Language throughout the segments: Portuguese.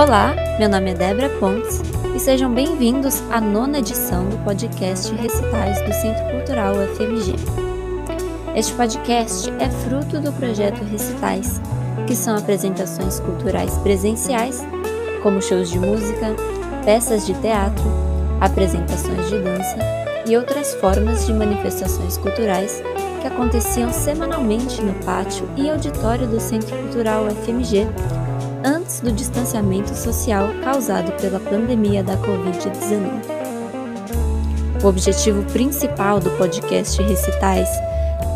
Olá, meu nome é Débora Pontes e sejam bem-vindos à nona edição do podcast Recitais do Centro Cultural UFMG. Este podcast é fruto do projeto Recitais, que são apresentações culturais presenciais, como shows de música, peças de teatro, apresentações de dança e outras formas de manifestações culturais que aconteciam semanalmente no pátio e auditório do Centro Cultural UFMG antes do distanciamento social causado pela pandemia da Covid-19. O objetivo principal do podcast Recitais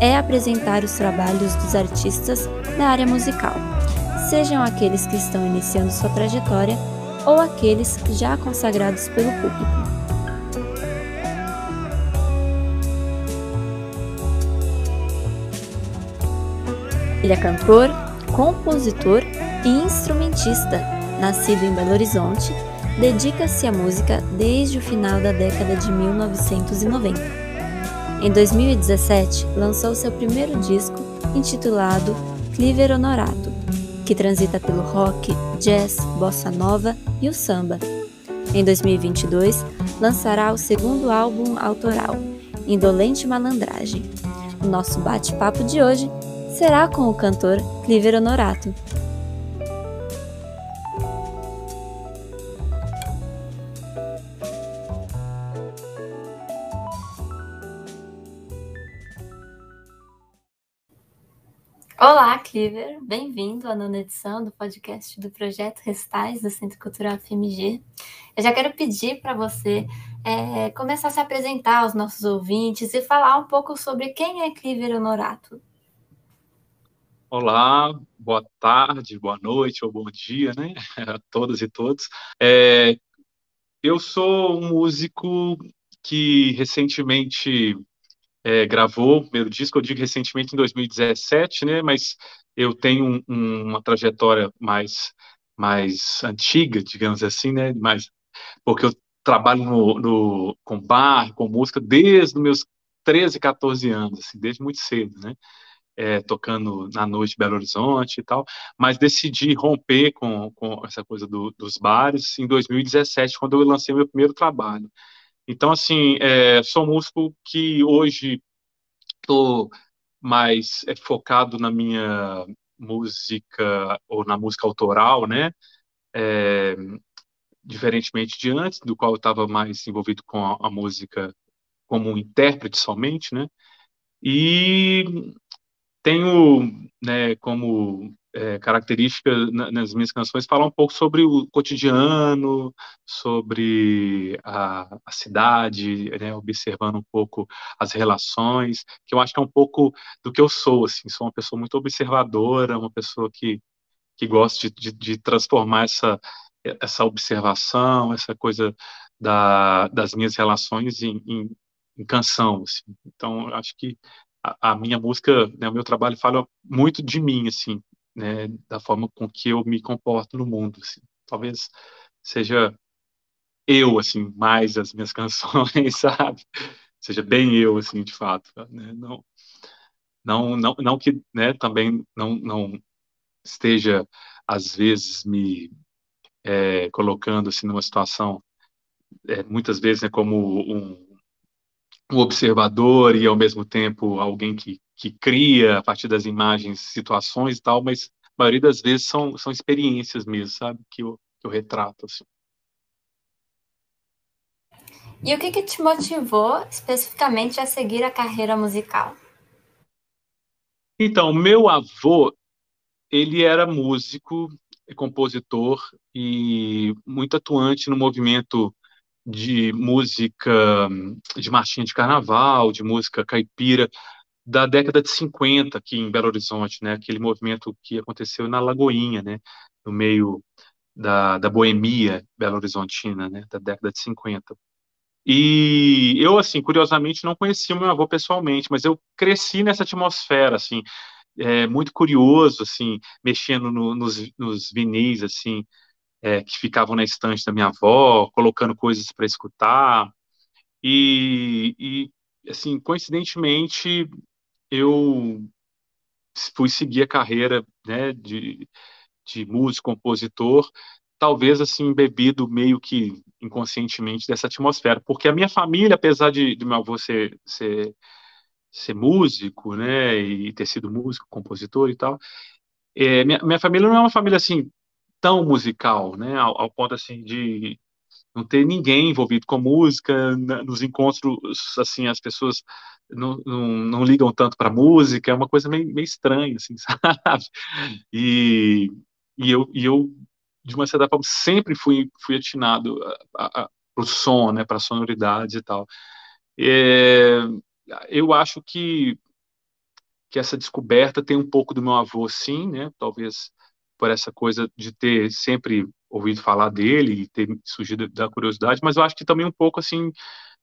é apresentar os trabalhos dos artistas da área musical, sejam aqueles que estão iniciando sua trajetória ou aqueles já consagrados pelo público. Ele é cantor, compositor e instrumentista, nascido em Belo Horizonte, dedica-se à música desde o final da década de 1990. Em 2017, lançou seu primeiro disco, intitulado Cliver Honorato, que transita pelo rock, jazz, bossa nova e o samba. Em 2022, lançará o segundo álbum autoral, Indolente Malandragem. O nosso bate-papo de hoje será com o cantor Cliver Honorato. Olá, Cliver. Bem-vindo à nona edição do podcast do Projeto Restais do Centro Cultural FMG. Eu já quero pedir para você é, começar a se apresentar aos nossos ouvintes e falar um pouco sobre quem é Cliver Honorato. Olá, boa tarde, boa noite ou bom dia, né? A todas e todos. É, eu sou um músico que recentemente é, gravou o primeiro disco, eu digo recentemente em 2017, né? Mas eu tenho um, uma trajetória mais mais antiga, digamos assim, né? Mais porque eu trabalho no, no, com bar, com música desde os meus 13, 14 anos, assim, desde muito cedo, né? é, tocando na noite Belo Horizonte e tal, mas decidi romper com, com essa coisa do, dos bares em 2017, quando eu lancei meu primeiro trabalho. Então, assim, é, sou músico que hoje estou mais é, focado na minha música, ou na música autoral, né? É, diferentemente de antes, do qual eu estava mais envolvido com a, a música como um intérprete somente, né? E tenho né, como é, característica nas minhas canções falar um pouco sobre o cotidiano, sobre a, a cidade, né, observando um pouco as relações, que eu acho que é um pouco do que eu sou, assim, sou uma pessoa muito observadora, uma pessoa que, que gosta de, de, de transformar essa, essa observação, essa coisa da, das minhas relações em, em, em canção, assim. Então, acho que a, minha música, né, o meu trabalho fala muito de mim, assim, né, da forma com que eu me comporto no mundo, assim. Talvez seja eu, assim, mais as minhas canções, sabe? Seja bem eu, assim, de fato, né? Não, não, não, não que, né, também não, não esteja, às vezes, me é, colocando, assim, numa situação, é, muitas vezes, né, como um um observador e, ao mesmo tempo, alguém que, que cria, a partir das imagens, situações e tal, mas a maioria das vezes são, são experiências mesmo, sabe? Que eu, que eu retrato, assim. E o que, que te motivou especificamente a seguir a carreira musical? Então, meu avô, ele era músico, compositor e muito atuante no movimento de música de marchinha de carnaval, de música caipira da década de 50 aqui em Belo Horizonte, né? Aquele movimento que aconteceu na Lagoinha, né? No meio da, da boemia belo-horizontina, né? Da década de 50. E eu, assim, curiosamente, não conhecia o meu avô pessoalmente, mas eu cresci nessa atmosfera, assim, é, muito curioso, assim, mexendo no, nos, nos vinis, assim, é, que ficavam na estante da minha avó, colocando coisas para escutar. E, e, assim, coincidentemente, eu fui seguir a carreira né, de, de músico, compositor, talvez assim bebido meio que inconscientemente dessa atmosfera, porque a minha família, apesar de, de meu avô ser, ser, ser músico, né, e ter sido músico, compositor e tal, é, minha, minha família não é uma família assim tão musical, né, ao, ao ponto assim de não ter ninguém envolvido com música, nos encontros, assim, as pessoas não, não, não ligam tanto para música, é uma coisa meio, meio estranha, assim, sabe? E, e, eu, e eu, de uma certa forma, sempre fui, fui atinado para o som, né, para sonoridades e tal. É, eu acho que, que essa descoberta tem um pouco do meu avô, sim, né, talvez por essa coisa de ter sempre ouvido falar dele e ter surgido da curiosidade, mas eu acho que também um pouco assim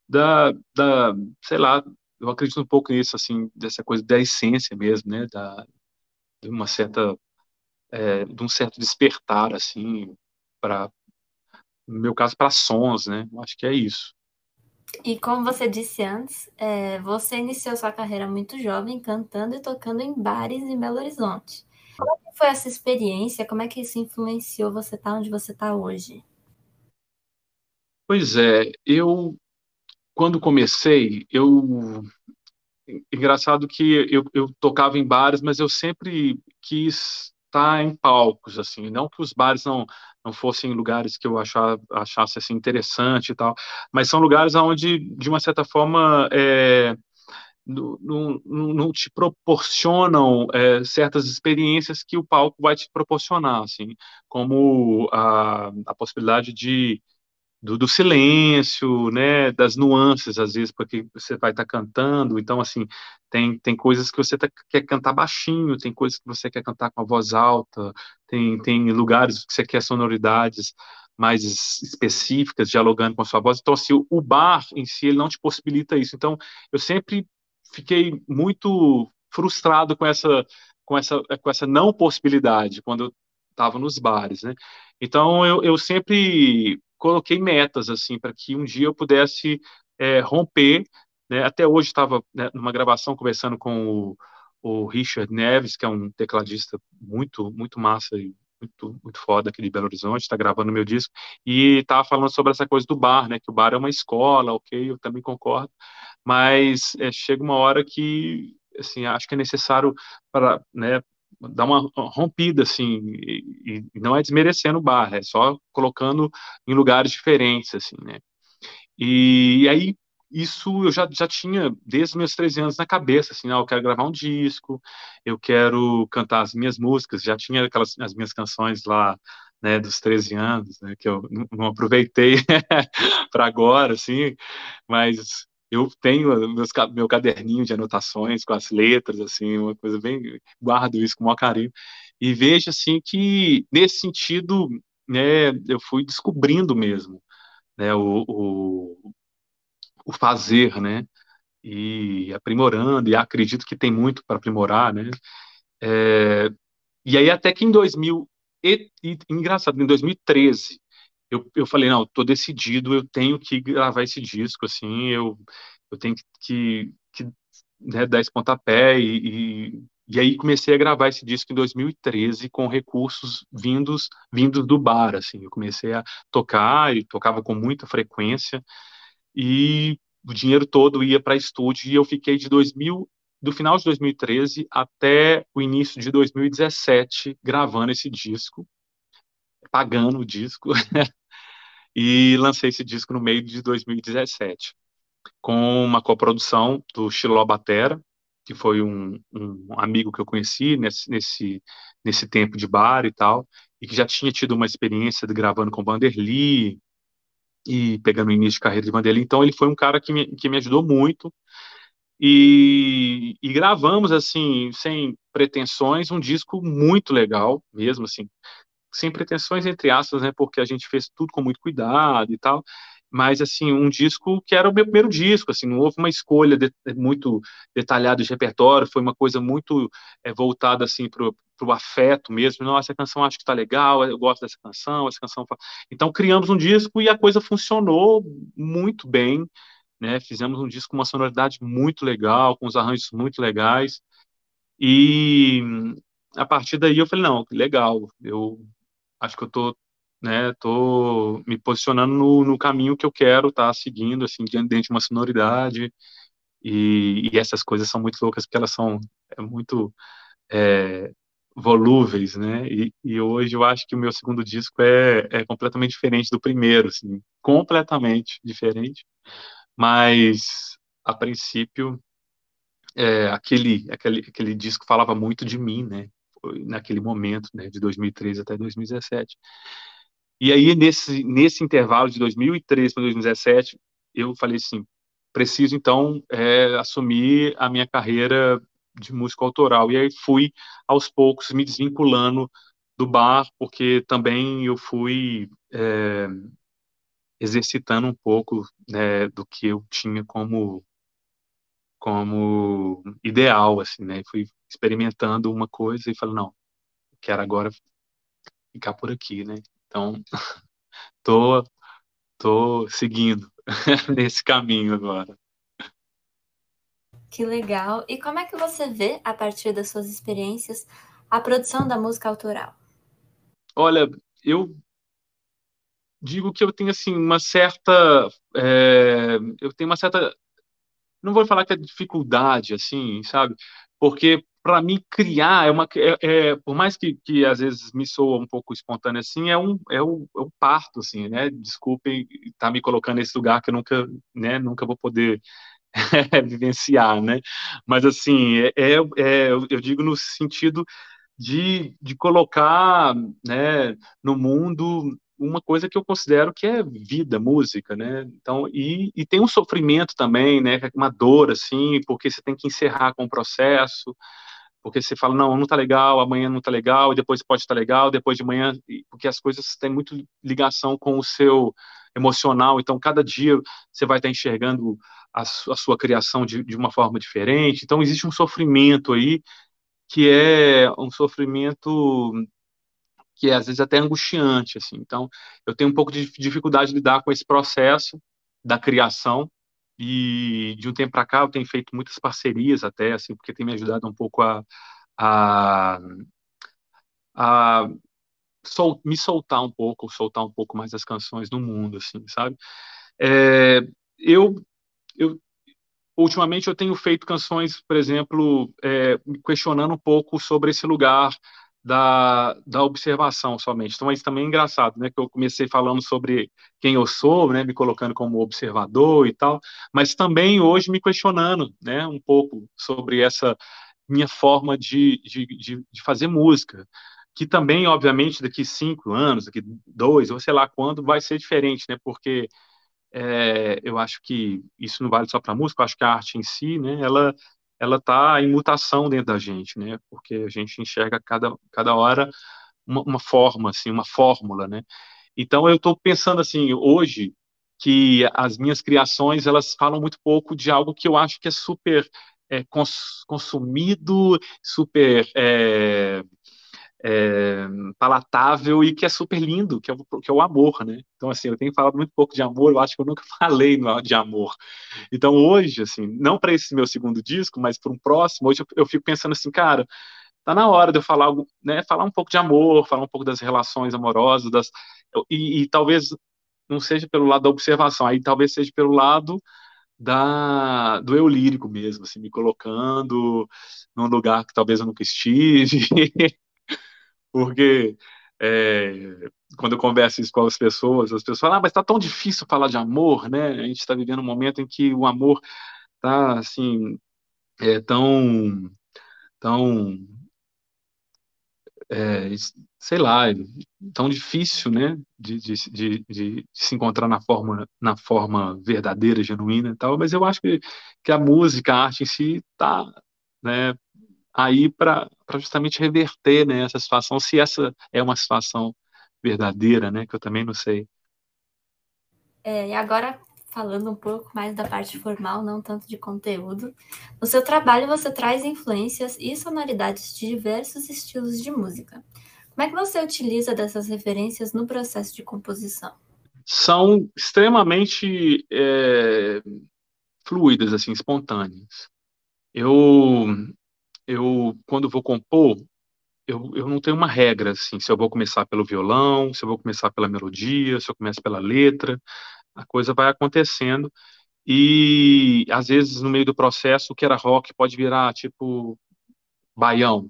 da, da sei lá, eu acredito um pouco nisso assim dessa coisa da essência mesmo, né, da de uma certa é, de um certo despertar assim para no meu caso para sons, né, eu acho que é isso. E como você disse antes, é, você iniciou sua carreira muito jovem, cantando e tocando em bares em Belo Horizonte. Como foi essa experiência? Como é que isso influenciou você estar tá onde você está hoje? Pois é, eu quando comecei, eu engraçado que eu, eu tocava em bares, mas eu sempre quis estar em palcos, assim, não que os bares não não fossem lugares que eu achava, achasse assim interessante e tal, mas são lugares onde de uma certa forma é, não, não, te proporcionam é, certas experiências que o palco vai te proporcionar, assim, como a, a possibilidade de do, do, silêncio, né, das nuances, às vezes, porque você vai estar tá cantando, então, assim, tem, tem coisas que você tá, quer cantar baixinho, tem coisas que você quer cantar com a voz alta, tem, tem lugares que você quer sonoridades mais específicas, dialogando com a sua voz, então, assim, o, o bar em si, ele não te possibilita isso, então, eu sempre fiquei muito frustrado com essa com essa com essa não possibilidade quando eu estava nos bares, né? Então eu, eu sempre coloquei metas assim para que um dia eu pudesse é, romper. Né? Até hoje estava né, numa gravação conversando com o, o Richard Neves, que é um tecladista muito muito massa e muito, muito foda aqui de Belo Horizonte, está gravando meu disco, e estava falando sobre essa coisa do bar, né, que o bar é uma escola, ok, eu também concordo, mas é, chega uma hora que, assim, acho que é necessário para, né, dar uma rompida, assim, e, e, não é desmerecendo o bar, é só colocando em lugares diferentes, assim, né, e, e aí isso eu já, já tinha desde meus 13 anos na cabeça, assim, ah, eu quero gravar um disco, eu quero cantar as minhas músicas, já tinha aquelas as minhas canções lá, né, dos 13 anos, né, que eu não aproveitei para agora, assim, mas eu tenho meus, meu caderninho de anotações com as letras, assim, uma coisa bem, guardo isso com o maior carinho, e vejo, assim, que nesse sentido, né, eu fui descobrindo mesmo, né, o, o o fazer, né? E aprimorando, e acredito que tem muito para aprimorar, né? É, e aí até que em 2000, e, e, engraçado, em 2013, eu, eu falei, não, estou decidido, eu tenho que gravar esse disco, assim, eu, eu tenho que, que, né, dar esse pontapé, e, e, e, aí comecei a gravar esse disco em 2013 com recursos vindos, vindos do bar, assim, eu comecei a tocar, e tocava com muita frequência, e o dinheiro todo ia para estúdio e eu fiquei de 2000 do final de 2013 até o início de 2017 gravando esse disco, pagando o disco e lancei esse disco no meio de 2017 com uma coprodução do Chiló Batera, que foi um, um amigo que eu conheci nesse, nesse, nesse tempo de bar e tal, e que já tinha tido uma experiência de gravando com Vanderly, e pegando o início de carreira de Vanderlei. Então ele foi um cara que me, que me ajudou muito. E, e, gravamos assim, sem pretensões, um disco muito legal, mesmo assim, sem pretensões entre aspas, né, porque a gente fez tudo com muito cuidado e tal, mas assim, um disco que era o meu primeiro disco, assim, não houve uma escolha de, muito detalhada de repertório, foi uma coisa muito é, voltada assim para o afeto mesmo, não, essa canção acho que está legal, eu gosto dessa canção, essa canção. Então criamos um disco e a coisa funcionou muito bem, né? Fizemos um disco com uma sonoridade muito legal, com os arranjos muito legais. E a partir daí eu falei, não, legal, eu acho que eu tô né? Tô me posicionando no, no caminho que eu quero estar tá seguindo, assim, dentro de uma sonoridade. E, e, essas coisas são muito loucas porque elas são é muito é, volúveis, né? E, e, hoje eu acho que o meu segundo disco é, é completamente diferente do primeiro, assim, completamente diferente. Mas a princípio é, aquele, aquele aquele disco falava muito de mim, né? Naquele momento, né? De 2013 até 2017. E aí, nesse, nesse intervalo de 2003 para 2017, eu falei assim, preciso, então, é, assumir a minha carreira de músico autoral. E aí fui, aos poucos, me desvinculando do bar, porque também eu fui é, exercitando um pouco né, do que eu tinha como como ideal, assim, né? Fui experimentando uma coisa e falei, não, quero agora ficar por aqui, né? Então, tô, tô seguindo nesse caminho agora. Que legal. E como é que você vê, a partir das suas experiências, a produção da música autoral? Olha, eu digo que eu tenho assim uma certa, é, eu tenho uma certa, não vou falar que é dificuldade, assim, sabe? Porque para mim criar é uma é, é, por mais que, que às vezes me soa um pouco espontâneo assim é um é um, é um parto assim né desculpem estar tá me colocando nesse lugar que eu nunca né nunca vou poder vivenciar né mas assim é, é, é, eu digo no sentido de, de colocar né no mundo uma coisa que eu considero que é vida, música, né? Então, e, e tem um sofrimento também, né? Uma dor, assim, porque você tem que encerrar com o processo, porque você fala, não, não tá legal, amanhã não tá legal, depois pode estar tá legal, depois de manhã, porque as coisas têm muito ligação com o seu emocional, então cada dia você vai estar enxergando a, a sua criação de, de uma forma diferente, então existe um sofrimento aí, que é um sofrimento que é às vezes até angustiante, assim, então eu tenho um pouco de dificuldade de lidar com esse processo da criação, e de um tempo para cá eu tenho feito muitas parcerias até, assim, porque tem me ajudado um pouco a, a, a sol, me soltar um pouco, soltar um pouco mais as canções no mundo, assim, sabe? É, eu, eu ultimamente eu tenho feito canções, por exemplo, é, me questionando um pouco sobre esse lugar da, da observação somente. Então, isso também é engraçado, né? Que eu comecei falando sobre quem eu sou, né? Me colocando como observador e tal, mas também hoje me questionando, né? Um pouco sobre essa minha forma de, de, de, de fazer música, que também, obviamente, daqui cinco anos, daqui dois, ou sei lá quando, vai ser diferente, né? Porque é, eu acho que isso não vale só para música, eu acho que a arte em si, né? Ela ela está em mutação dentro da gente, né? Porque a gente enxerga cada, cada hora uma, uma forma, assim, uma fórmula, né? Então eu estou pensando assim hoje que as minhas criações elas falam muito pouco de algo que eu acho que é super é, cons, consumido, super é, é, palatável e que é super lindo, que é, o, que é o amor, né? Então, assim, eu tenho falado muito pouco de amor, eu acho que eu nunca falei de amor. Então, hoje, assim, não para esse meu segundo disco, mas para um próximo, hoje eu, eu, fico pensando assim, cara, tá na hora de eu falar algo, né? Falar um pouco de amor, falar um pouco das relações amorosas, das, e, e talvez não seja pelo lado da observação, aí talvez seja pelo lado da, do eu lírico mesmo, assim, me colocando num lugar que talvez eu nunca estive, porque é, quando eu converso isso com as pessoas, as pessoas falam, ah, mas está tão difícil falar de amor, né? A gente está vivendo um momento em que o amor está, assim, é, tão, tão, é, sei lá, tão difícil, né, de, de, de, de, se encontrar na forma, na forma verdadeira, genuína e tal, mas eu acho que, que a música, a arte em si está, né, aí para justamente reverter né, essa situação, se essa é uma situação verdadeira, né, que eu também não sei. É, e agora, falando um pouco mais da parte formal, não tanto de conteúdo, no seu trabalho você traz influências e sonoridades de diversos estilos de música. Como é que você utiliza dessas referências no processo de composição? São extremamente é, fluidas, assim, espontâneas. Eu eu, quando vou compor, eu, eu não tenho uma regra, assim, se eu vou começar pelo violão, se eu vou começar pela melodia, se eu começo pela letra, a coisa vai acontecendo, e às vezes no meio do processo o que era rock pode virar, tipo, baião,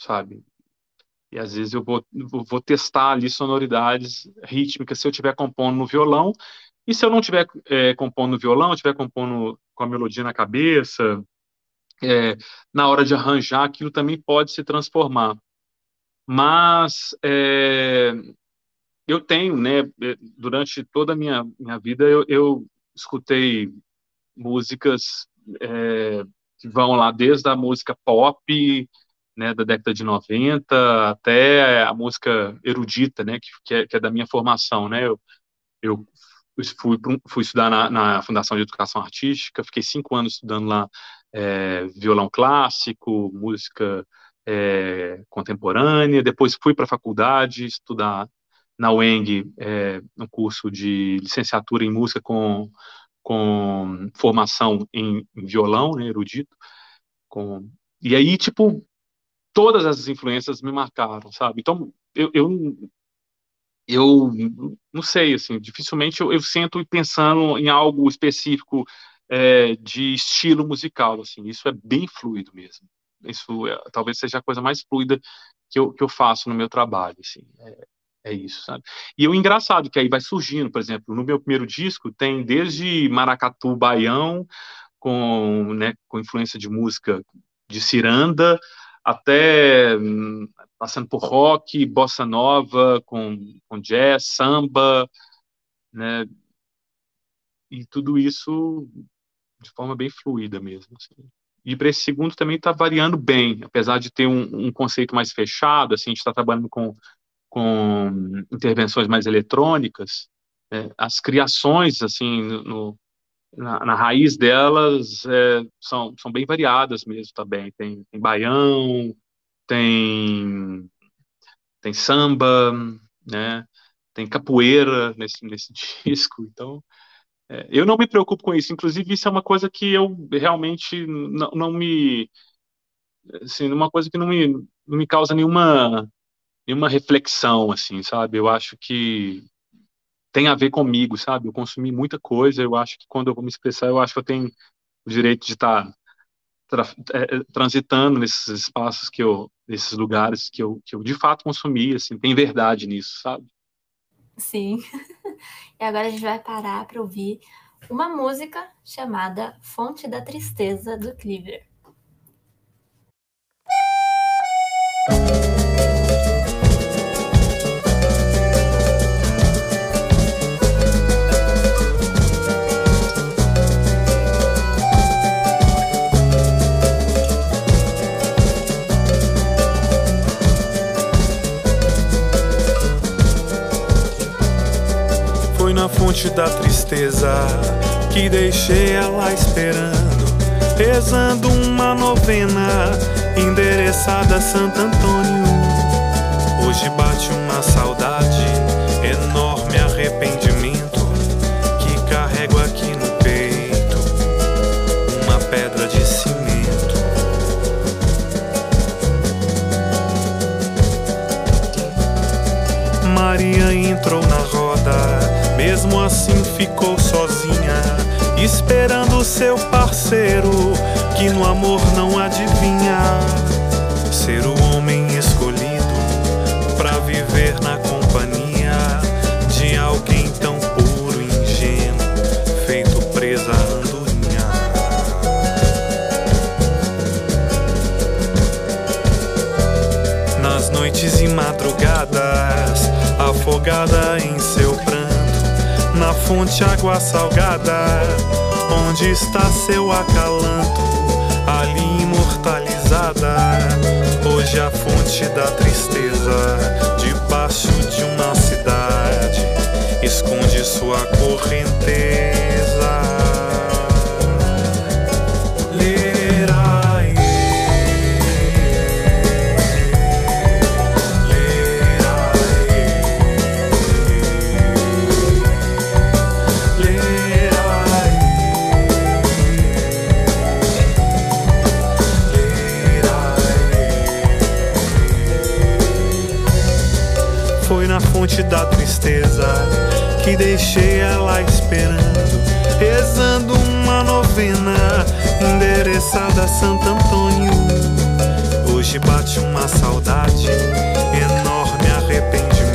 sabe? E às vezes eu vou, vou testar ali sonoridades rítmicas se eu estiver compondo no violão, e se eu não estiver é, compondo no violão, estiver compondo com a melodia na cabeça, é, na hora de arranjar, aquilo também pode se transformar. Mas é, eu tenho, né, é, durante toda a minha, minha vida, eu, eu escutei músicas é, que vão lá desde a música pop, né, da década de 90 até a música erudita, né, que, que, é, que é da minha formação, né, eu, eu fui, fui estudar na, na, Fundação de Educação Artística, fiquei cinco anos estudando lá é, violão clássico, música é, contemporânea, depois fui para a faculdade estudar na UENG é, um curso de licenciatura em música com, com formação em, violão, né, erudito, com, e aí, tipo, todas as influências me marcaram, sabe? Então, eu, eu eu não sei, assim, dificilmente eu, eu sinto pensando em algo específico é, de estilo musical, assim, isso é bem fluido mesmo. Isso é, talvez seja a coisa mais fluida que eu, que eu faço no meu trabalho, assim, é, é isso, sabe? E o engraçado que aí vai surgindo, por exemplo, no meu primeiro disco tem desde maracatu, baião, com, né, com influência de música de ciranda, até hum, passando por rock, bossa nova, com, com jazz, samba, né? E tudo isso de forma bem fluida mesmo. Assim. E para esse segundo também está variando bem, apesar de ter um, um, conceito mais fechado, assim, a gente está trabalhando com, com intervenções mais eletrônicas, né? as criações, assim, no, na, na, raiz delas é, são, são bem variadas mesmo também. Tem, tem baião, tem, tem samba, né? Tem capoeira nesse, nesse disco. Então, é, eu não me preocupo com isso. Inclusive, isso é uma coisa que eu realmente não, me. Assim, uma coisa que não me, não me causa nenhuma, nenhuma reflexão, assim, sabe? Eu acho que tem a ver comigo, sabe? Eu consumi muita coisa, eu acho que quando eu vou me expressar, eu acho que eu tenho o direito de estar tra é, é, transitando nesses espaços que eu, nesses lugares que eu, que eu de fato consumi, assim, tem verdade nisso, sabe? Sim. e agora a gente vai parar para ouvir uma música chamada Fonte da Tristeza do Cleaver. Da tristeza que deixei ela esperando, rezando uma novena endereçada a Santo Antônio. Hoje bate uma saudade, enorme arrependimento que carrego aqui no peito, uma pedra de cimento. Maria entrou mesmo assim ficou sozinha, esperando seu parceiro, que no amor não adivinha. Fonte água salgada, onde está seu acalanto, ali imortalizada. Hoje a fonte da tristeza, debaixo de uma cidade, esconde sua correnteza. Fonte da tristeza que deixei ela esperando, rezando uma novena endereçada a Santo Antônio. Hoje bate uma saudade, enorme arrependimento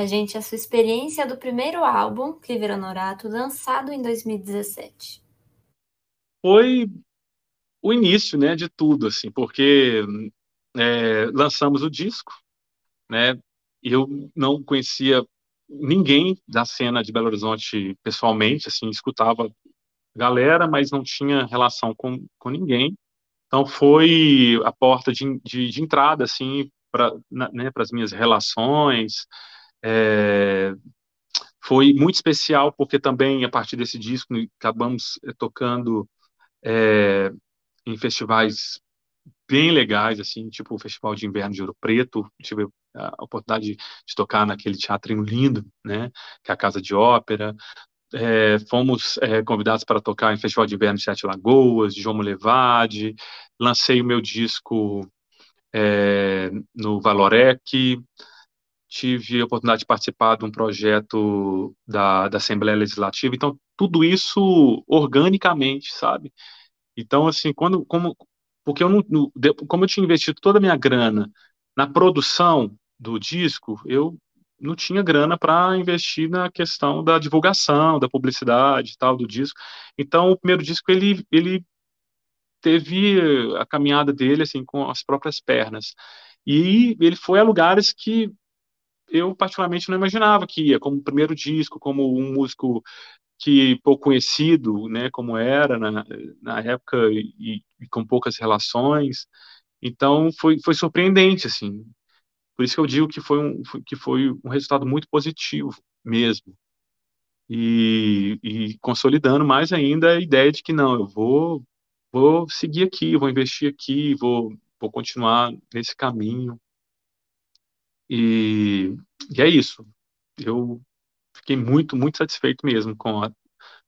pra gente a sua experiência do primeiro álbum, Cliver Honorato, lançado em 2017. Foi o início, né, de tudo, assim, porque é, lançamos o disco, né, eu não conhecia ninguém da cena de Belo Horizonte pessoalmente, assim, escutava galera, mas não tinha relação com, com ninguém. Então foi a porta de, de, de entrada, assim, para né, as minhas relações. É, foi muito especial porque também a partir desse disco acabamos eh, tocando é, em festivais bem legais, assim, tipo o Festival de Inverno de Ouro Preto, tive a oportunidade de, de tocar naquele teatrinho lindo, né, que é a Casa de Ópera, é, fomos é, convidados para tocar em Festival de Inverno de Sete Lagoas, de João Molevade, lancei o meu disco é, no Valorec, tive a oportunidade de participar de um projeto da, da Assembleia Legislativa, então tudo isso organicamente, sabe? Então, assim, quando, como, porque eu não, como eu tinha investido toda a minha grana na produção do disco, eu não tinha grana para investir na questão da divulgação, da publicidade e tal do disco. Então, o primeiro disco ele ele teve a caminhada dele assim com as próprias pernas. E ele foi a lugares que eu particularmente não imaginava que ia, como primeiro disco, como um músico que pouco conhecido, né, como era na, na época e, e com poucas relações. Então foi, foi surpreendente assim. Por isso que eu digo que foi um que foi um resultado muito positivo mesmo. E, e consolidando mais ainda a ideia de que não, eu vou vou seguir aqui, vou investir aqui, vou vou continuar nesse caminho. E, e é isso. Eu fiquei muito, muito satisfeito mesmo com a,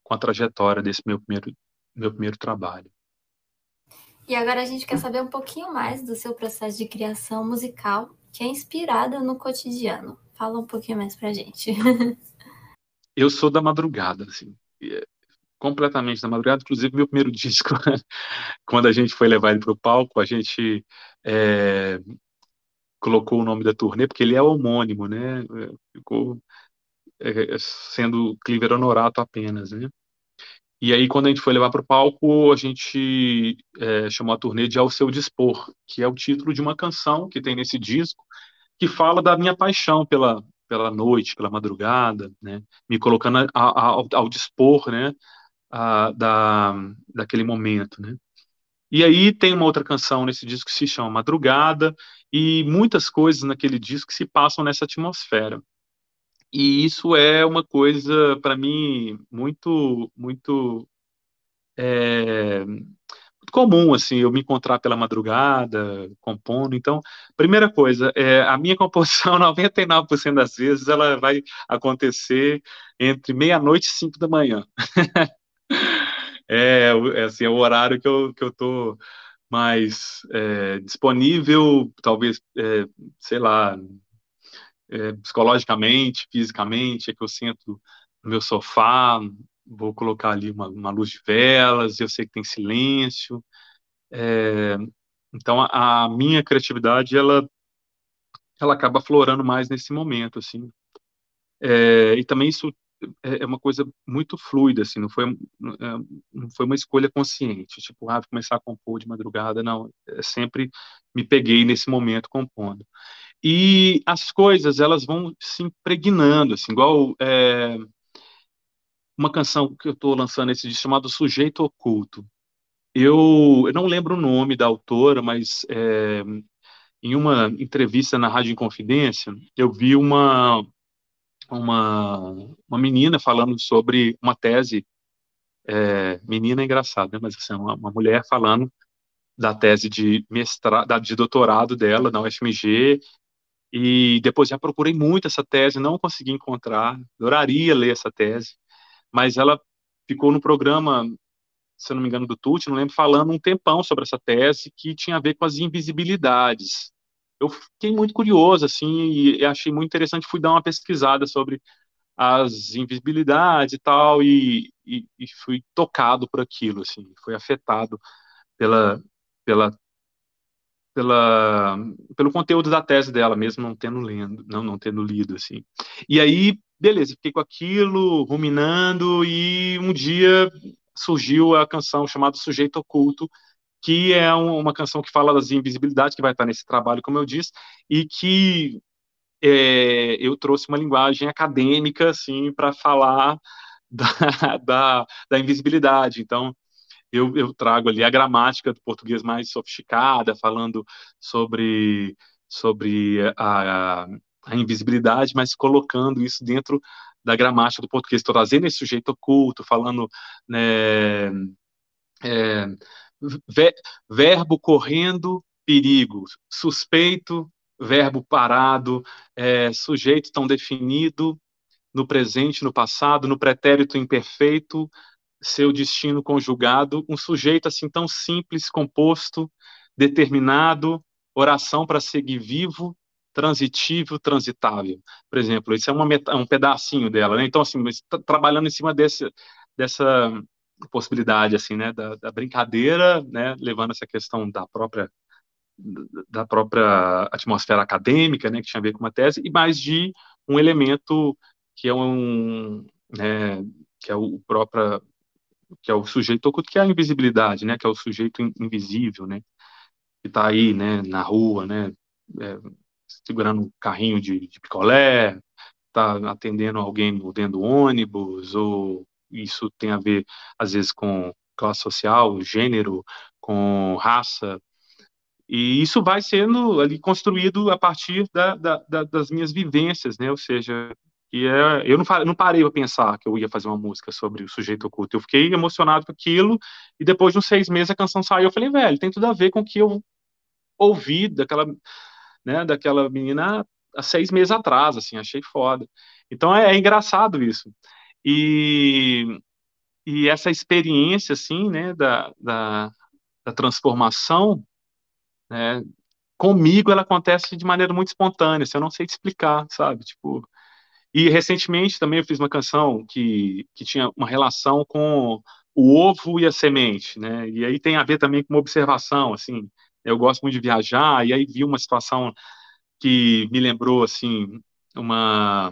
com a trajetória desse meu primeiro, meu primeiro trabalho. E agora a gente quer saber um pouquinho mais do seu processo de criação musical, que é inspirada no cotidiano. Fala um pouquinho mais pra gente. Eu sou da madrugada, assim, completamente da madrugada. Inclusive, meu primeiro disco, quando a gente foi levar ele para o palco, a gente é, colocou o nome da turnê, porque ele é homônimo, né? Ficou é, sendo Cliver Honorato apenas, né? E aí, quando a gente foi levar para o palco, a gente é, chamou a turnê de Ao Seu Dispor, que é o título de uma canção que tem nesse disco, que fala da minha paixão pela, pela noite, pela madrugada, né? Me colocando a, a, ao, ao, dispor, né? A, da, daquele momento, né? E aí tem uma outra canção nesse disco que se chama Madrugada, e muitas coisas naquele disco se passam nessa atmosfera. E isso é uma coisa, para mim, muito, muito, é, muito comum, assim, eu me encontrar pela madrugada, compondo. Então, primeira coisa, é, a minha composição, 99% das vezes, ela vai acontecer entre meia-noite e cinco da manhã. é, é, assim, é o horário que eu, que eu tô mais é, disponível, talvez, é, sei lá, é, psicologicamente, fisicamente, é que eu sento no meu sofá, vou colocar ali uma, uma luz de velas, eu sei que tem silêncio. É, então, a, a, minha criatividade, ela, ela acaba florando mais nesse momento, assim. É, e também isso é, é uma coisa muito fluida, assim, não foi, é, não foi uma escolha consciente, tipo, ah, começar a compor de madrugada, não, é sempre me peguei nesse momento compondo. E as coisas, elas vão se impregnando, assim, igual é, uma canção que eu estou lançando esse disco chamado Sujeito Oculto. Eu, eu, não lembro o nome da autora, mas é, em uma entrevista na Rádio Inconfidência, eu vi uma, uma, uma menina falando sobre uma tese, é, menina é engraçada, né? mas assim, uma, uma mulher falando da tese de mestrado, de doutorado dela na UFMG, e depois já procurei muito essa tese, não consegui encontrar, adoraria ler essa tese, mas ela ficou no programa, se eu não me engano, do TUT, não lembro, falando um tempão sobre essa tese que tinha a ver com as invisibilidades. Eu fiquei muito curioso, assim, e achei muito interessante, fui dar uma pesquisada sobre as invisibilidades e tal, e, e, e fui tocado por aquilo, assim, fui afetado pela, pela pela, pelo conteúdo da tese dela, mesmo não tendo lendo, não, não tendo lido, assim. E aí, beleza, fiquei com aquilo, ruminando, e um dia surgiu a canção chamada Sujeito Oculto, que é um, uma canção que fala das invisibilidades, que vai estar nesse trabalho, como eu disse, e que é, eu trouxe uma linguagem acadêmica, assim, para falar da, da, da invisibilidade. Então, eu, eu trago ali a gramática do português mais sofisticada, falando sobre, sobre a, a invisibilidade, mas colocando isso dentro da gramática do português, estou trazendo esse sujeito oculto, falando né, é, ver, verbo correndo, perigo, suspeito, verbo parado, é, sujeito tão definido, no presente, no passado, no pretérito imperfeito, seu destino conjugado, um sujeito assim tão simples, composto, determinado, oração para seguir vivo, transitivo, transitável. Por exemplo, isso é uma um pedacinho dela, né? Então, assim, tá trabalhando em cima desse, dessa possibilidade, assim, né, da, da, brincadeira, né, levando essa questão da própria da própria atmosfera acadêmica, né, que tinha a ver com uma tese, e mais de um elemento que é um, né, que é o próprio que é o sujeito que é a invisibilidade, né, que é o sujeito invisível, né, que está aí, né, na rua, né, é, segurando um carrinho de, de picolé, está atendendo alguém dentro do ônibus, ou isso tem a ver, às vezes, com classe social, gênero, com raça, e isso vai sendo ali construído a partir da, da, da, das minhas vivências, né? Ou seja, e é, eu não, não parei para pensar que eu ia fazer uma música sobre o sujeito oculto. Eu fiquei emocionado com aquilo, e depois de uns seis meses a canção saiu. Eu falei, velho, tem tudo a ver com o que eu ouvi daquela, né, daquela menina há seis meses atrás, assim, achei foda. Então é, é engraçado isso. E, e essa experiência, assim, né, da, da, da transformação, né, comigo ela acontece de maneira muito espontânea, assim, eu não sei te explicar, sabe? Tipo, e recentemente também eu fiz uma canção que, que tinha uma relação com o ovo e a semente, né? E aí tem a ver também com uma observação, assim. Eu gosto muito de viajar e aí vi uma situação que me lembrou assim uma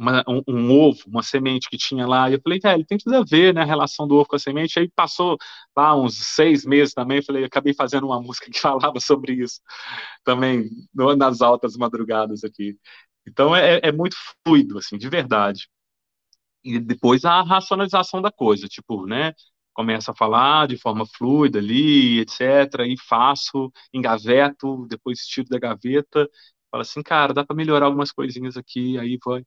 uma, um, um, ovo, uma semente que tinha lá, e eu falei, velho, tem tudo a ver, né, a relação do ovo com a semente, aí passou lá uns seis meses também, eu falei, acabei fazendo uma música que falava sobre isso, também, nas altas madrugadas aqui. Então, é, é muito fluido, assim, de verdade. E depois a racionalização da coisa, tipo, né, começa a falar de forma fluida ali, etc, e faço, engaveto, depois tiro da gaveta, fala assim, cara, dá para melhorar algumas coisinhas aqui, aí vai,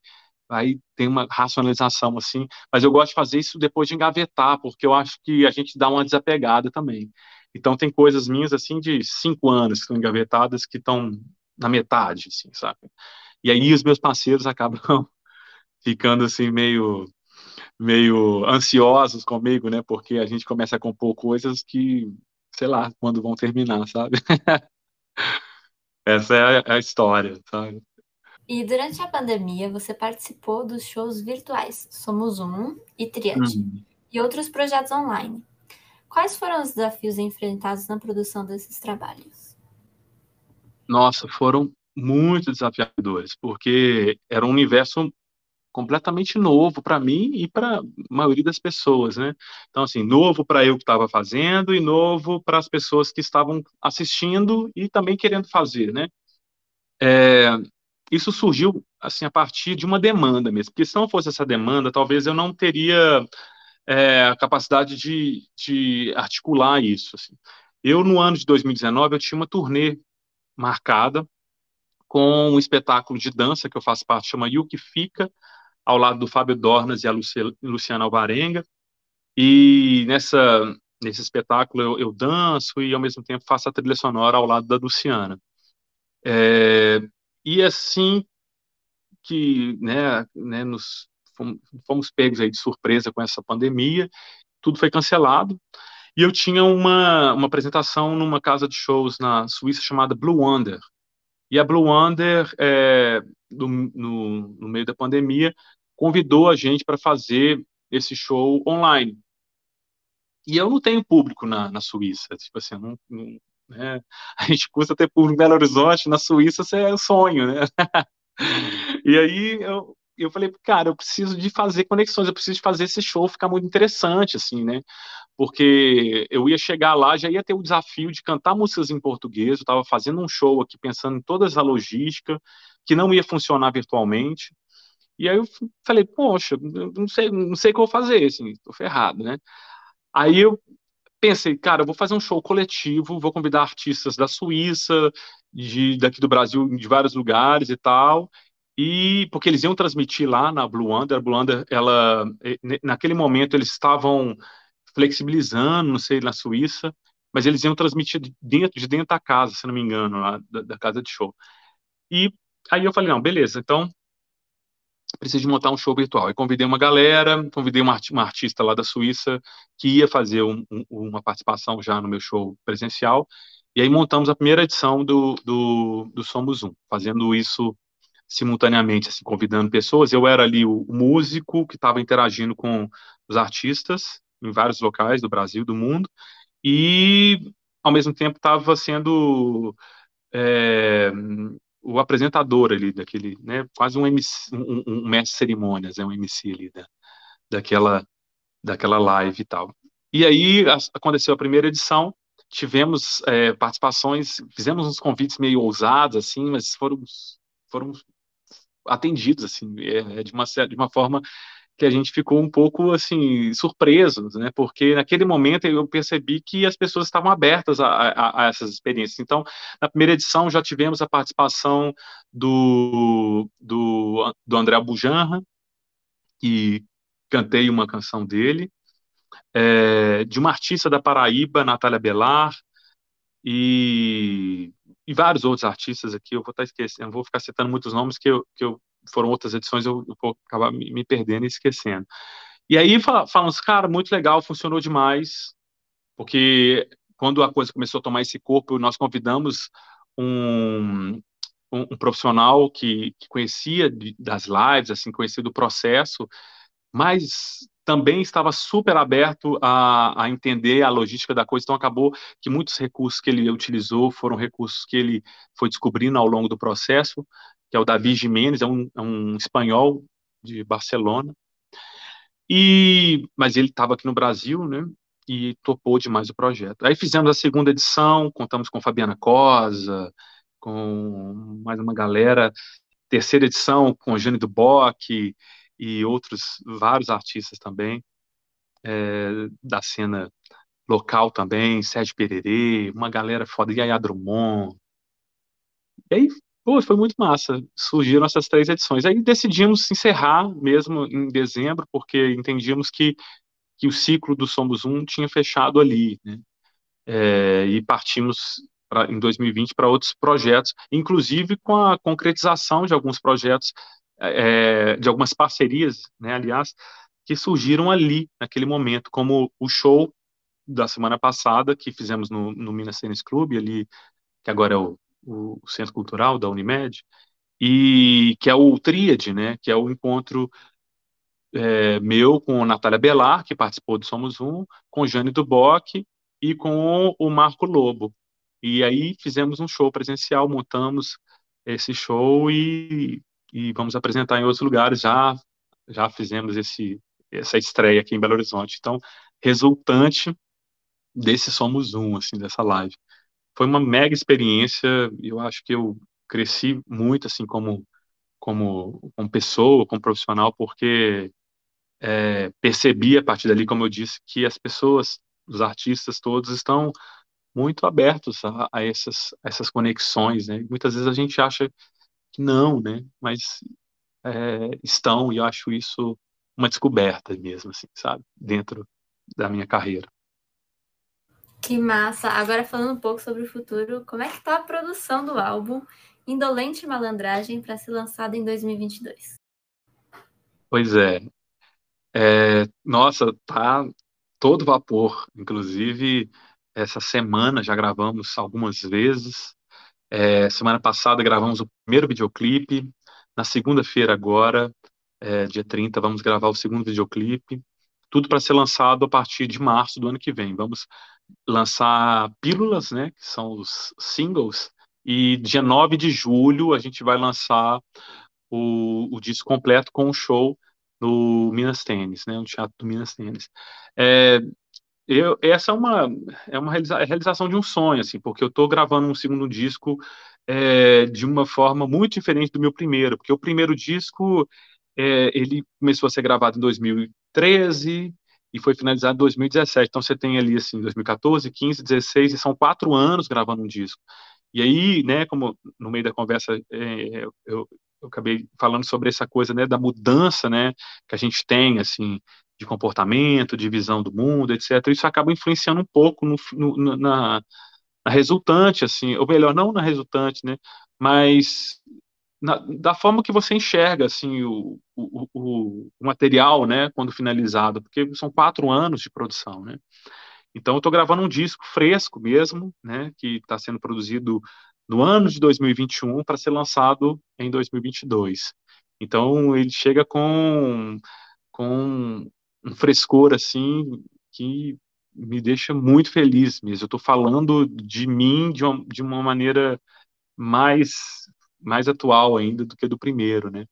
aí tem uma racionalização assim, mas eu gosto de fazer isso depois de engavetar, porque eu acho que a gente dá uma desapegada também. Então tem coisas minhas assim de cinco anos que estão engavetadas que estão na metade, assim, sabe? E aí os meus parceiros acabam ficando assim meio meio ansiosos comigo, né? Porque a gente começa a compor coisas que, sei lá, quando vão terminar, sabe? Essa é é a história, sabe? E durante a pandemia, você participou dos shows virtuais Somos Um e Triade, uhum. e outros projetos online. Quais foram os desafios enfrentados na produção desses trabalhos? Nossa, foram muito desafiadores, porque era um universo completamente novo para mim e para a maioria das pessoas, né? Então, assim, novo para eu que estava fazendo e novo para as pessoas que estavam assistindo e também querendo fazer, né? É, isso surgiu, assim, a partir de uma demanda mesmo, porque se não fosse essa demanda, talvez eu não teria é, a capacidade de, de articular isso, assim. Eu, no ano de 2019, eu tinha uma turnê marcada com um espetáculo de dança que eu faço parte, chama Yuki Fica, ao lado do Fábio Dornas e a Luciana Alvarenga. E nessa nesse espetáculo eu, eu, danço e ao mesmo tempo faço a trilha sonora ao lado da Luciana. É, e assim que né, né, nos fomos, pegos aí de surpresa com essa pandemia, tudo foi cancelado. E eu tinha uma, uma apresentação numa casa de shows na Suíça chamada Blue Wonder. E a Blue Wonder, é, no, no, no meio da pandemia, convidou a gente para fazer esse show online. E eu não tenho público na, na Suíça, tipo assim, não, não, né? a gente custa ter público em Belo Horizonte, na Suíça isso é um sonho, né? e aí eu, eu falei, cara, eu preciso de fazer conexões, eu preciso de fazer esse show ficar muito interessante, assim, né? Porque eu ia chegar lá, já ia ter o desafio de cantar músicas em português, eu estava fazendo um show aqui pensando em toda a logística, que não ia funcionar virtualmente, e aí eu falei, poxa, não sei, não sei o que eu vou fazer, assim, tô ferrado, né? Aí eu pensei, cara, eu vou fazer um show coletivo, vou convidar artistas da Suíça, de, daqui do Brasil, de vários lugares e tal, e porque eles iam transmitir lá na Blue Under, a Blue Under, ela, naquele momento eles estavam flexibilizando, não sei, na Suíça, mas eles iam transmitir dentro, de dentro da casa, se não me engano, lá da, da casa de show. E aí eu falei, não, beleza, então preciso montar um show virtual. E convidei uma galera, convidei uma, artista lá da Suíça que ia fazer um, um, uma participação já no meu show presencial. E aí montamos a primeira edição do, do, do Somos Um, fazendo isso simultaneamente, assim, convidando pessoas. Eu era ali o, o músico que estava interagindo com os artistas em vários locais do Brasil, do mundo, e ao mesmo tempo estava sendo é, o apresentador ali daquele, né, quase um, MC, um, um mestre cerimônias, é um MC ali da, daquela, daquela live e tal. E aí aconteceu a primeira edição, tivemos é, participações, fizemos uns convites meio ousados, assim, mas foram, foram atendidos, assim, é, é de, uma, de uma forma que a gente ficou um pouco assim surpresos, né? Porque naquele momento eu percebi que as pessoas estavam abertas a, a, a, essas experiências. Então, na primeira edição já tivemos a participação do do, do André Bujanra, que cantei uma canção dele, é, de uma artista da Paraíba, Natália Belar, e, e vários outros artistas aqui. Eu vou estar esquecendo, vou ficar citando muitos nomes que eu, que eu foram outras edições, eu, eu vou acabar me, me, perdendo e esquecendo. E aí falamos, cara, muito legal, funcionou demais, porque quando a coisa começou a tomar esse corpo, nós convidamos um, um, um profissional que, que conhecia de, das lives, assim, conhecia do processo, mas também estava super aberto a, a, entender a logística da coisa, então acabou que muitos recursos que ele utilizou foram recursos que ele foi descobrindo ao longo do processo, que é o Davi Jiménez, é um, é um espanhol de Barcelona. E, mas ele estava aqui no Brasil, né? E topou demais o projeto. Aí fizemos a segunda edição, contamos com Fabiana Cosa, com mais uma galera. Terceira edição com Jane Duboc e outros vários artistas também é, da cena local também, Sérgio Pererê, uma galera foda, Yaya Drummond. E aí, pô, foi muito massa. Surgiram essas três edições. Aí decidimos encerrar mesmo em dezembro, porque entendíamos que, que o ciclo do Somos Um tinha fechado ali, né? É, e partimos pra, em 2020 para outros projetos, inclusive com a concretização de alguns projetos, é, de algumas parcerias, né, aliás, que surgiram ali, naquele momento, como o show da semana passada, que fizemos no, no Minas Tênis Clube, ali, que agora é o, o Centro Cultural da Unimed, e que é o Tríade, né, que é o encontro é, meu com Natália Belar, que participou do Somos Um, com Jane Duboc e com o Marco Lobo. E aí fizemos um show presencial, montamos esse show e, e vamos apresentar em outros lugares. Já, já fizemos esse, essa estreia aqui em Belo Horizonte. Então, resultante desse Somos Um, assim, dessa live. Foi uma mega experiência, eu acho que eu cresci muito, assim, como, como, como pessoa, como profissional, porque é, percebi a partir dali, como eu disse, que as pessoas, os artistas todos estão muito abertos a, a essas, a essas conexões, né? Muitas vezes a gente acha que não, né? Mas é, estão, e eu acho isso uma descoberta mesmo, assim, sabe? Dentro da minha carreira. Que massa! Agora falando um pouco sobre o futuro, como é que tá a produção do álbum Indolente Malandragem para ser lançado em 2022? Pois é. é. Nossa, tá todo vapor. Inclusive, essa semana já gravamos algumas vezes. É, semana passada gravamos o primeiro videoclipe. Na segunda-feira agora é, dia 30, vamos gravar o segundo videoclipe. Tudo para ser lançado a partir de março do ano que vem. Vamos lançar pílulas, né, que são os singles, e dia 9 de julho a gente vai lançar o, o disco completo com o show no Minas Tênis, né, no Teatro do Minas Tênis. É, eu, essa é uma, é uma é realização de um sonho, assim, porque eu estou gravando um segundo disco é, de uma forma muito diferente do meu primeiro, porque o primeiro disco é, ele começou a ser gravado em 2013 e foi finalizado em 2017. Então você tem ali assim 2014, 15, 16 e são quatro anos gravando um disco. E aí, né, como no meio da conversa é, eu, eu acabei falando sobre essa coisa, né, da mudança, né, que a gente tem assim de comportamento, de visão do mundo, etc. Isso acaba influenciando um pouco no, no, na, na resultante, assim, ou melhor, não na resultante, né, mas na, da forma que você enxerga assim o, o, o, o, material, né, quando finalizado, porque são quatro anos de produção, né? Então eu estou gravando um disco fresco mesmo, né, que está sendo produzido no ano de 2021 para ser lançado em 2022. Então ele chega com com um frescor assim que me deixa muito feliz mesmo. Eu estou falando de mim de uma, de uma maneira mais mais atual ainda do que do primeiro, né?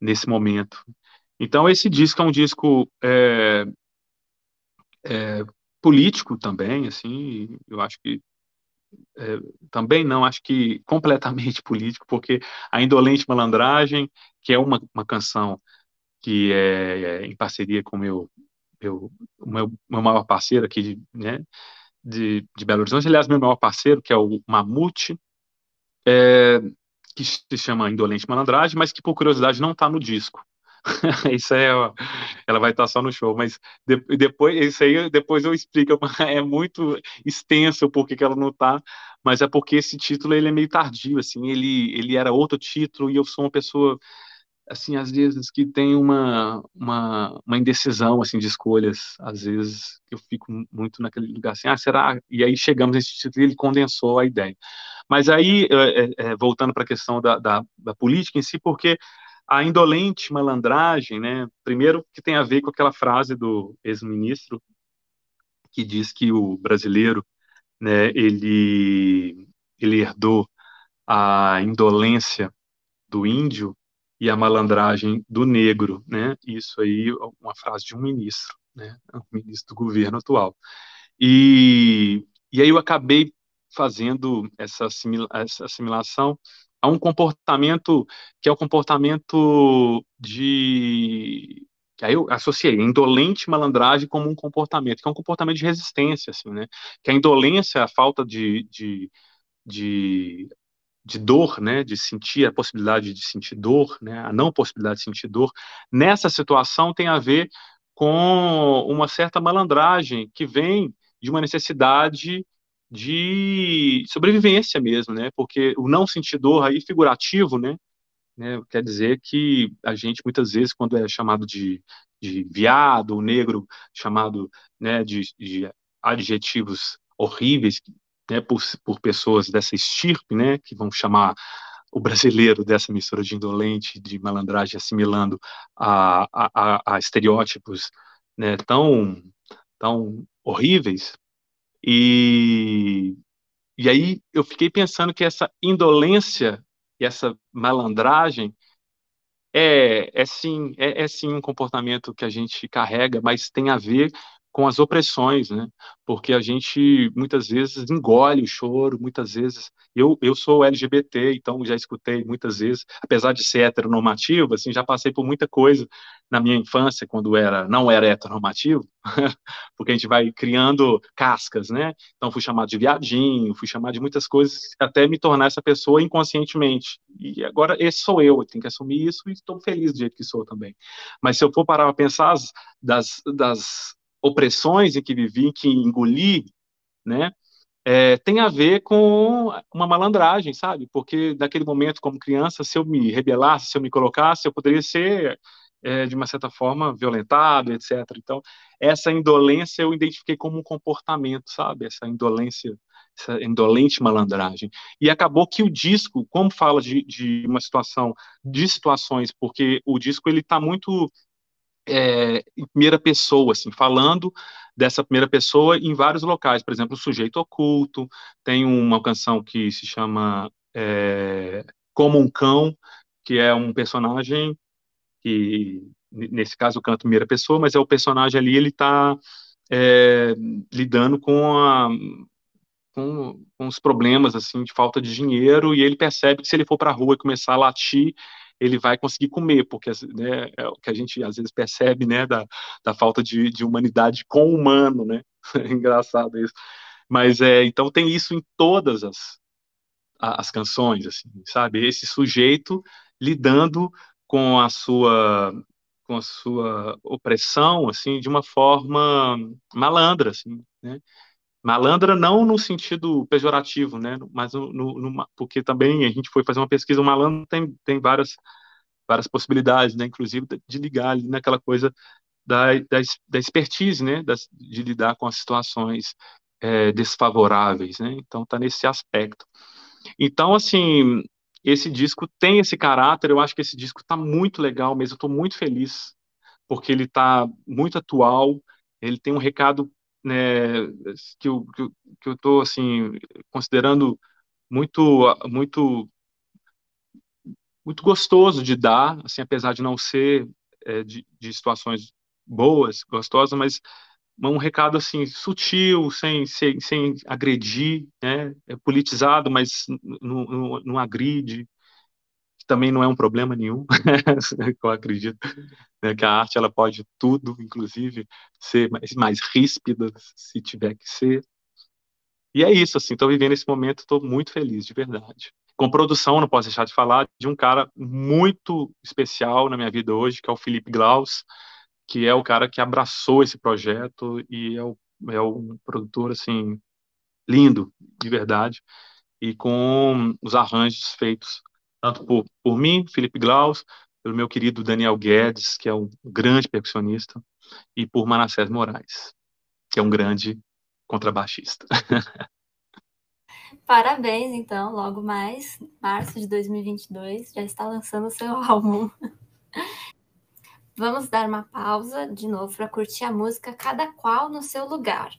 Nesse momento. Então esse disco é um disco é, é, político também, assim. Eu acho que é, também não, acho que completamente político, porque a Indolente Malandragem, que é uma, uma canção que é, é em parceria com meu, meu, o meu, meu maior parceiro aqui, né, de, de Belo Horizonte, aliás, meu maior parceiro, que é o Mamute, é, que se chama Indolente Malandragem, mas que por curiosidade não está no disco. isso é, ela vai estar tá só no show, mas de, depois, isso aí depois eu explico, é muito extenso porque que ela não está, mas é porque esse título ele é meio tardio, assim, ele, ele era outro título e eu sou uma pessoa assim, às vezes que tem uma, uma, uma indecisão, assim, de escolhas, às vezes eu fico muito naquele lugar assim, ah, será? E aí chegamos nesse título e ele condensou a ideia. Mas aí, é, é voltando para a questão da, da, da, política em si, porque a indolente malandragem, né, primeiro que tem a ver com aquela frase do ex-ministro que diz que o brasileiro, né, ele, ele herdou a indolência do índio, e a malandragem do negro, né? Isso aí, uma frase de um ministro, né? Um ministro do governo atual. E, e aí eu acabei fazendo essa, assimila essa assimilação a um comportamento que é o comportamento de que aí eu associei indolente malandragem como um comportamento, que é um comportamento de resistência, assim, né? Que a indolência, a falta de, de, de, de dor, né? De sentir a possibilidade de sentir dor, né? A não possibilidade de sentir dor, nessa situação tem a ver com uma certa malandragem que vem de uma necessidade de sobrevivência mesmo, né? Porque o não sentir dor aí figurativo, né? né quer dizer que a gente muitas vezes quando é chamado de, de viado, o negro chamado, né, de, de adjetivos horríveis, né, por, por pessoas dessa estirpe, né, que vão chamar o brasileiro dessa mistura de indolente, de malandragem, assimilando a, a, a estereótipos né, tão, tão horríveis, e, e aí eu fiquei pensando que essa indolência e essa malandragem é, é sim, é, é sim um comportamento que a gente carrega, mas tem a ver com as opressões, né? Porque a gente muitas vezes engole o choro, muitas vezes. Eu, eu sou LGBT, então já escutei muitas vezes, apesar de ser heteronormativo, assim, já passei por muita coisa na minha infância quando era não era heteronormativo, porque a gente vai criando cascas, né? Então fui chamado de viadinho, fui chamado de muitas coisas até me tornar essa pessoa inconscientemente. E agora esse sou eu, eu tenho que assumir isso e estou feliz do jeito que sou também. Mas se eu for parar para pensar das, das opressões em que vivi, que engoli, né, é, tem a ver com uma malandragem, sabe? Porque naquele momento, como criança, se eu me rebelasse, se eu me colocasse, eu poderia ser, é, de uma certa forma, violentado, etc. Então, essa indolência eu identifiquei como um comportamento, sabe? Essa indolência, essa indolente malandragem. E acabou que o disco, como fala de, de uma situação, de situações, porque o disco ele está muito é, em primeira pessoa, assim, falando dessa primeira pessoa em vários locais, por exemplo, o Sujeito Oculto, tem uma canção que se chama é, Como um Cão, que é um personagem que, nesse caso, canta primeira pessoa, mas é o personagem ali, ele está é, lidando com a com, com, os problemas assim de falta de dinheiro e ele percebe que se ele for para a rua e começar a latir ele vai conseguir comer, porque né, é o que a gente às vezes percebe, né, da, da falta de, de humanidade com o humano, né, é engraçado isso, mas é, então tem isso em todas as, as canções, assim, sabe, esse sujeito lidando com a sua com a sua opressão, assim, de uma forma malandra, assim, né, Malandra não no sentido pejorativo, né? Mas no, no, porque também a gente foi fazer uma pesquisa, o malandro tem, tem várias, várias possibilidades, né? Inclusive de ligar ali naquela coisa da, da, da expertise, né? Das, de lidar com as situações é, desfavoráveis, né? Então tá nesse aspecto. Então, assim, esse disco tem esse caráter, eu acho que esse disco tá muito legal mesmo, eu estou muito feliz, porque ele tá muito atual, ele tem um recado né, que eu que que eu tô assim considerando muito muito muito gostoso de dar, assim, apesar de não ser é, de, de, situações boas, gostosas, mas um recado assim sutil, sem, sem, sem agredir, né? É politizado, mas não agride, também não é um problema nenhum, eu acredito né, que a arte ela pode tudo, inclusive ser mais, mais ríspida se tiver que ser. E é isso, assim, estou vivendo esse momento, estou muito feliz, de verdade. Com produção, não posso deixar de falar de um cara muito especial na minha vida hoje, que é o Felipe Glaus, que é o cara que abraçou esse projeto e é, o, é um produtor, assim, lindo, de verdade, e com os arranjos feitos tanto por, por mim, Felipe Glaus, pelo meu querido Daniel Guedes, que é um grande percussionista, e por Manassés Moraes, que é um grande contrabaixista. Parabéns, então, logo mais, março de 2022, já está lançando o seu álbum. Vamos dar uma pausa de novo para curtir a música Cada Qual no Seu Lugar.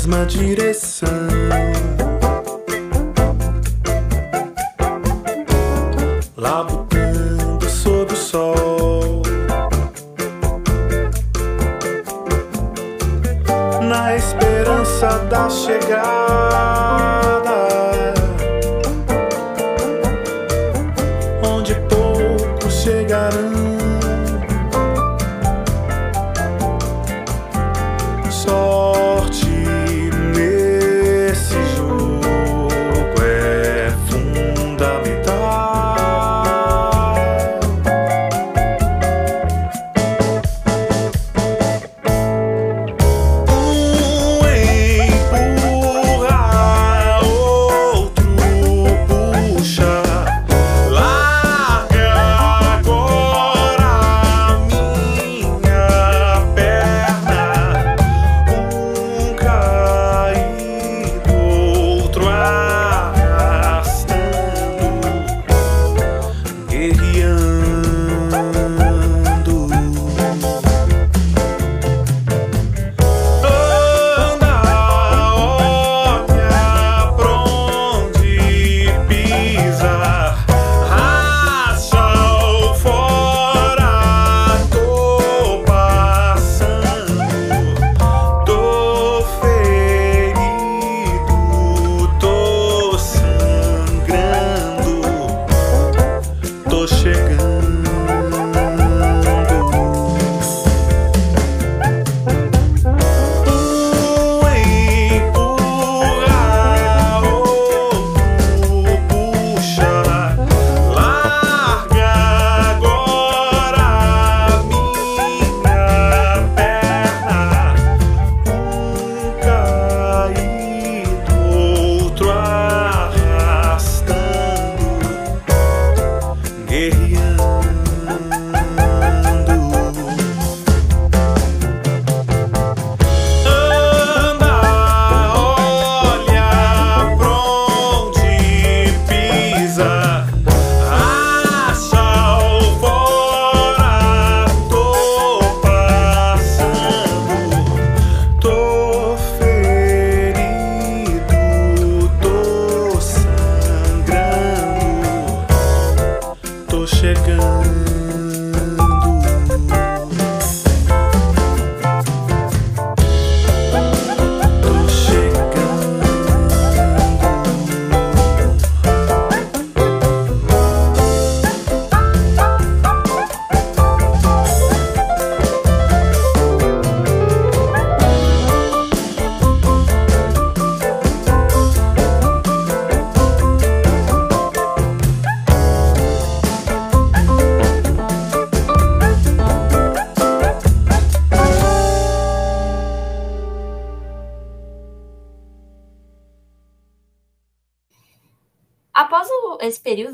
Mesma direção.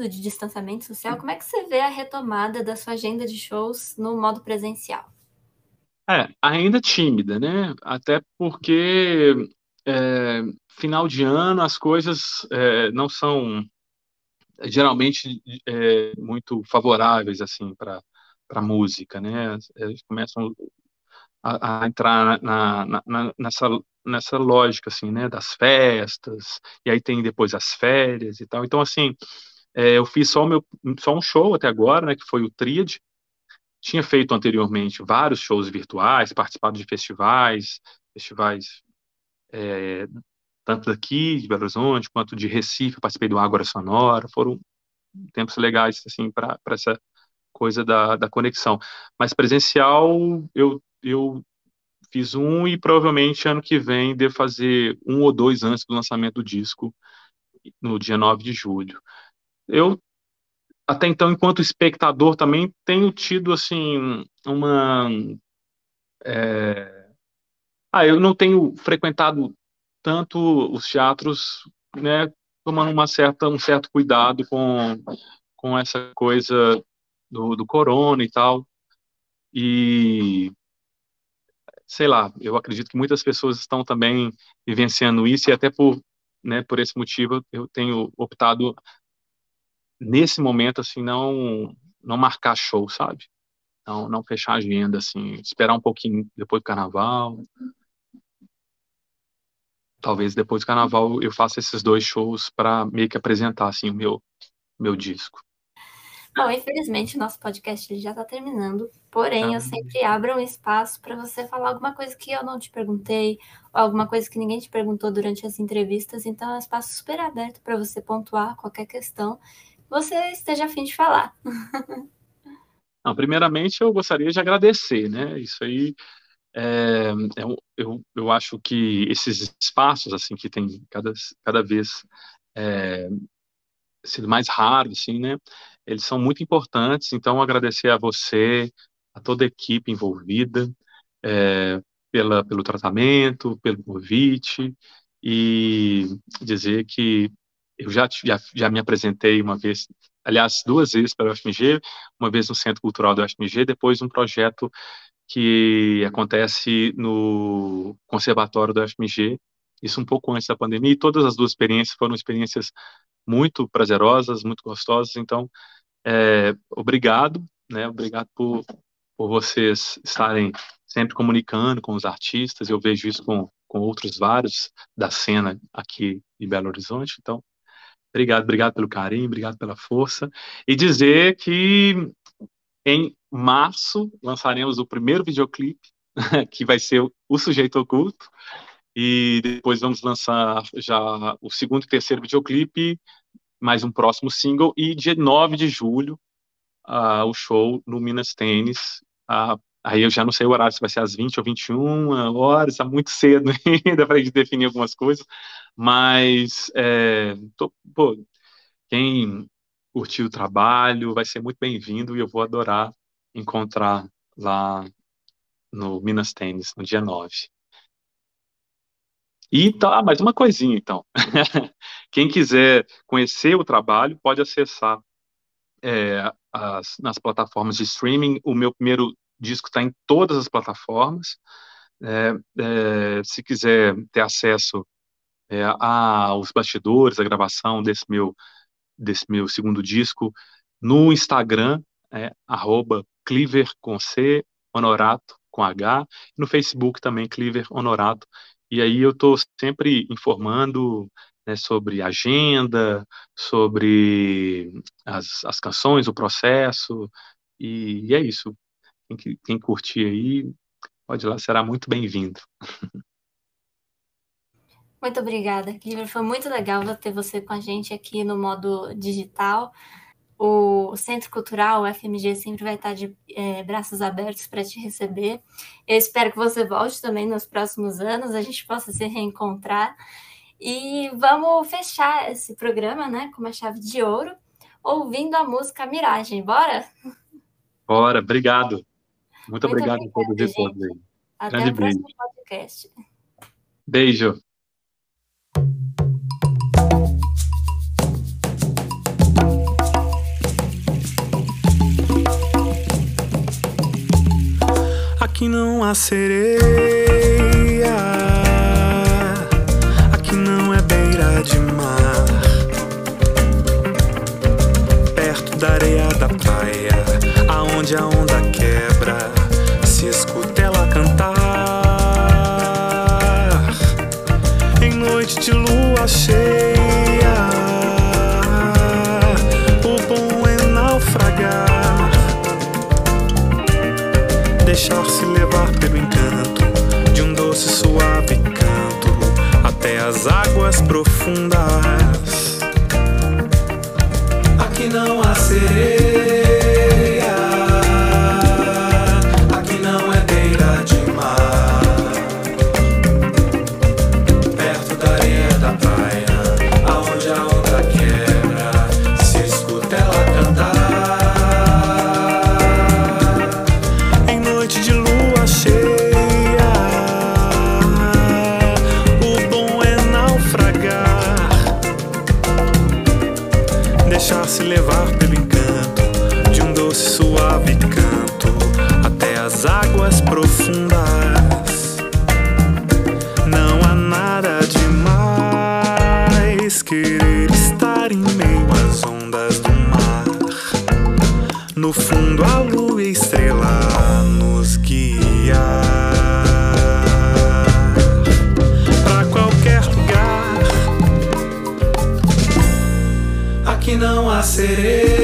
Período de distanciamento social, como é que você vê a retomada da sua agenda de shows no modo presencial? É, ainda tímida, né? Até porque é, final de ano as coisas é, não são geralmente é, muito favoráveis assim para para música, né? Eles começam a, a entrar na, na- na- nessa nessa lógica assim, né? Das festas e aí tem depois as férias e tal. Então assim, é, eu fiz só meu só um show até agora, né? Que foi o Tríade. Tinha feito anteriormente vários shows virtuais, participado de festivais, festivais é, tanto daqui de Belo Horizonte quanto de Recife, participei do Ágora Sonora, foram tempos legais assim para essa coisa da, da conexão. Mas presencial eu eu fiz um e provavelmente ano que vem devo fazer um ou dois antes do lançamento do disco, no dia 9 de julho. Eu até então, enquanto espectador, também tenho tido assim uma é... ah, eu não tenho frequentado tanto os teatros, né, tomando uma certa um certo cuidado com com essa coisa do, do corona e tal. E sei lá, eu acredito que muitas pessoas estão também vivenciando isso e até por, né, por esse motivo eu tenho optado nesse momento assim não não marcar show, sabe? Não não fechar a agenda assim, esperar um pouquinho depois do carnaval. Talvez depois do carnaval eu faça esses dois shows para meio que apresentar assim o meu meu disco. Bom, infelizmente, nosso podcast já está terminando, porém, eu sempre abro um espaço para você falar alguma coisa que eu não te perguntei, ou alguma coisa que ninguém te perguntou durante as entrevistas, então é um espaço super aberto para você pontuar qualquer questão que você esteja afim de falar. Não, primeiramente, eu gostaria de agradecer, né? Isso aí, é, é, eu, eu acho que esses espaços, assim, que tem cada, cada vez é, sido mais raros, assim, né? eles são muito importantes. Então, agradecer a você, a toda a equipe envolvida, é, pela, pelo tratamento, pelo convite, e dizer que eu já, já, já me apresentei uma vez, aliás, duas vezes para o UFMG, uma vez no Centro Cultural do UFMG, depois um projeto que acontece no Conservatório do UFMG, isso um pouco antes da pandemia, e todas as duas experiências foram experiências muito prazerosas, muito gostosas, então é, obrigado, né? Obrigado por, por vocês estarem sempre comunicando com os artistas. Eu vejo isso com, com outros vários da cena aqui em Belo Horizonte. Então, obrigado, obrigado pelo carinho, obrigado pela força. E dizer que em março lançaremos o primeiro videoclipe, que vai ser o Sujeito Oculto. E depois vamos lançar já o segundo e terceiro videoclipe mais um próximo single, e dia 9 de julho, uh, o show no Minas Tênis. Uh, aí eu já não sei o horário, se vai ser às 20 ou 21 horas, está muito cedo ainda para a gente definir algumas coisas, mas é, tô, pô, quem curtiu o trabalho vai ser muito bem-vindo e eu vou adorar encontrar lá no Minas Tênis, no dia 9. E tá, mais uma coisinha, então. Quem quiser conhecer o trabalho pode acessar é, as, nas plataformas de streaming. O meu primeiro disco está em todas as plataformas. É, é, se quiser ter acesso é, aos bastidores, a gravação desse meu, desse meu segundo disco, no Instagram, é, arroba Cleaver com C, Honorato com H, no Facebook também, Cleaver Honorato. E aí eu estou sempre informando né, sobre agenda, sobre as, as canções, o processo, e, e é isso. Quem, quem curtir aí, pode ir lá, será muito bem-vindo. Muito obrigada, Cliver. Foi muito legal ter você com a gente aqui no modo digital. O Centro Cultural, o FMG, sempre vai estar de é, braços abertos para te receber. Eu espero que você volte também nos próximos anos, a gente possa se reencontrar. E vamos fechar esse programa né, com uma chave de ouro, ouvindo a música Miragem. Bora? Bora, obrigado. Muito, Muito obrigado a todos e todas. Até Grande o próximo beijo. podcast. Beijo. Aqui não há sereia, aqui não é beira de mar. Perto da areia da praia, aonde a onda se escuta ela cantar. Em noite de lua cheia. deixar-se levar pelo encanto de um doce suave canto até as águas profundas. Aqui não há sereia. serei.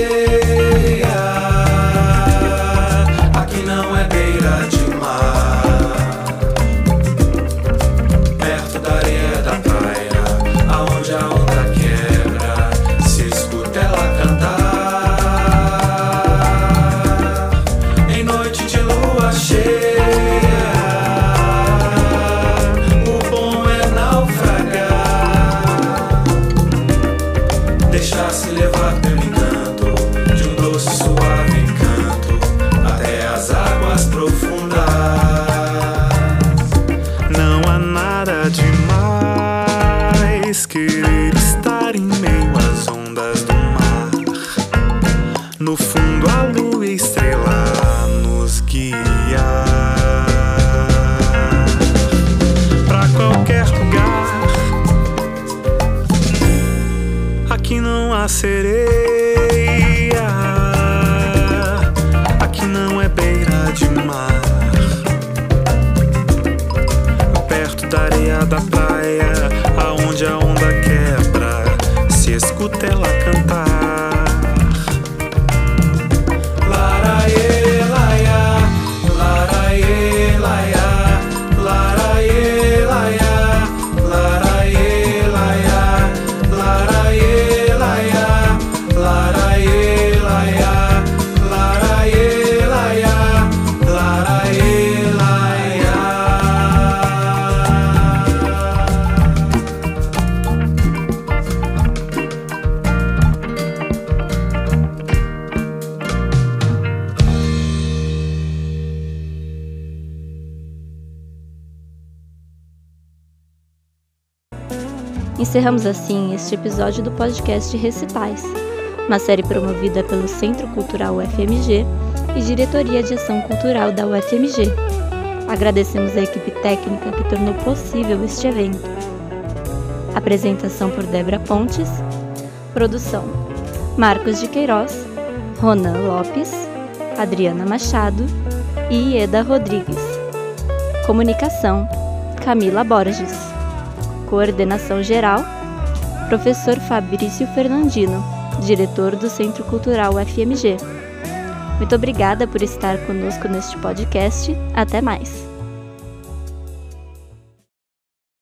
encerramos assim este episódio do podcast Recitais, uma série promovida pelo Centro Cultural UFMG e Diretoria de Ação Cultural da UFMG. Agradecemos a equipe técnica que tornou possível este evento. Apresentação por Débora Pontes. Produção: Marcos de Queiroz, Ronan Lopes, Adriana Machado e Ieda Rodrigues. Comunicação: Camila Borges. Coordenação geral: professor Fabrício Fernandino, diretor do Centro Cultural FMG. Muito obrigada por estar conosco neste podcast. Até mais!